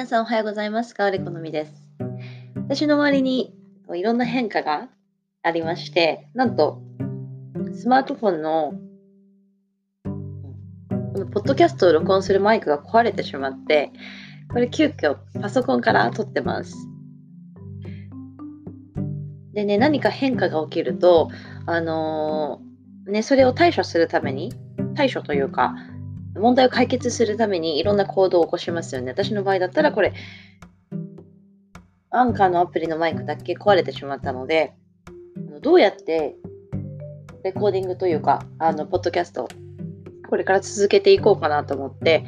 皆さんおはようございます。かおりこのみです。私の周りにいろんな変化がありまして、なんとスマートフォンのこのポッドキャストを録音するマイクが壊れてしまって、これ急遽パソコンから撮ってます。でね、何か変化が起きると、あのーね、それを対処するために、対処というか、問題を解決するためにいろんな行動を起こしますよね。私の場合だったらこれ、アンカーのアプリのマイクだけ壊れてしまったので、どうやってレコーディングというか、あの、ポッドキャスト、これから続けていこうかなと思って、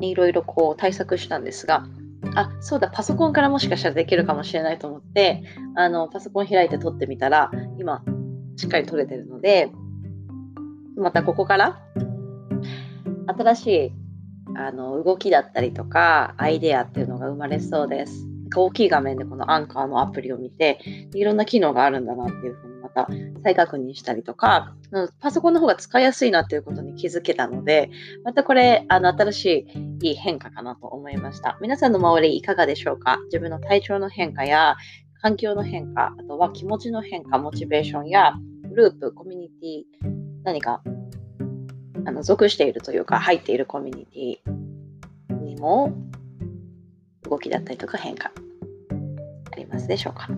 いろいろこう対策したんですが、あ、そうだ、パソコンからもしかしたらできるかもしれないと思って、あの、パソコン開いて撮ってみたら、今、しっかり撮れてるので、またここから新しいあの動きだったりとかアイデアっていうのが生まれそうです。大きい画面でこのアンカーのアプリを見ていろんな機能があるんだなっていうふうにまた再確認したりとかパソコンの方が使いやすいなっていうことに気づけたのでまたこれあの新しいいい変化かなと思いました。皆さんの周りいかがでしょうか？自分の体調の変化や環境の変化あとは気持ちの変化モチベーションやグループコミュニティ何かあの属しているというか入っているコミュニティにも動きだったりとか変化ありますでしょうか。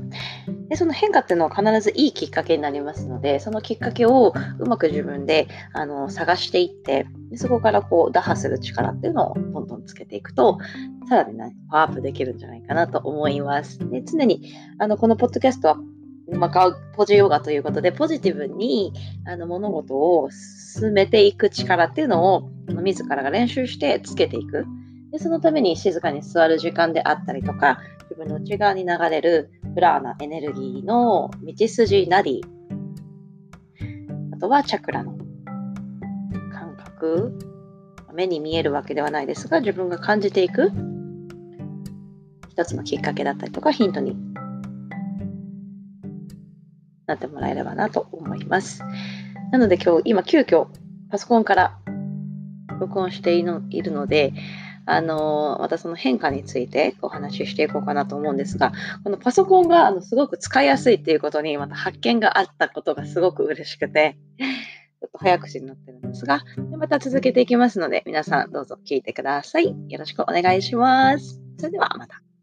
でその変化っていうのは必ずいいきっかけになりますのでそのきっかけをうまく自分であの探していってでそこからこう打破する力っていうのをどんどんつけていくとさらに、ね、パワーアップできるんじゃないかなと思います。で常にあのこのポッドキャストはまあ、ポジヨガということで、ポジティブにあの物事を進めていく力っていうのを自らが練習してつけていく。でそのために静かに座る時間であったりとか、自分の内側に流れるプラーナエネルギーの道筋なり、あとはチャクラの感覚、目に見えるわけではないですが、自分が感じていく一つのきっかけだったりとか、ヒントになってもらえればなと思います。なので今日、今急遽パソコンから録音しているので、あのまたその変化についてお話ししていこうかなと思うんですが、このパソコンがあのすごく使いやすいっていうことにまた発見があったことがすごく嬉しくて、ちょっと早口になってるんですが、また続けていきますので、皆さんどうぞ聞いてください。よろしくお願いします。それではまた。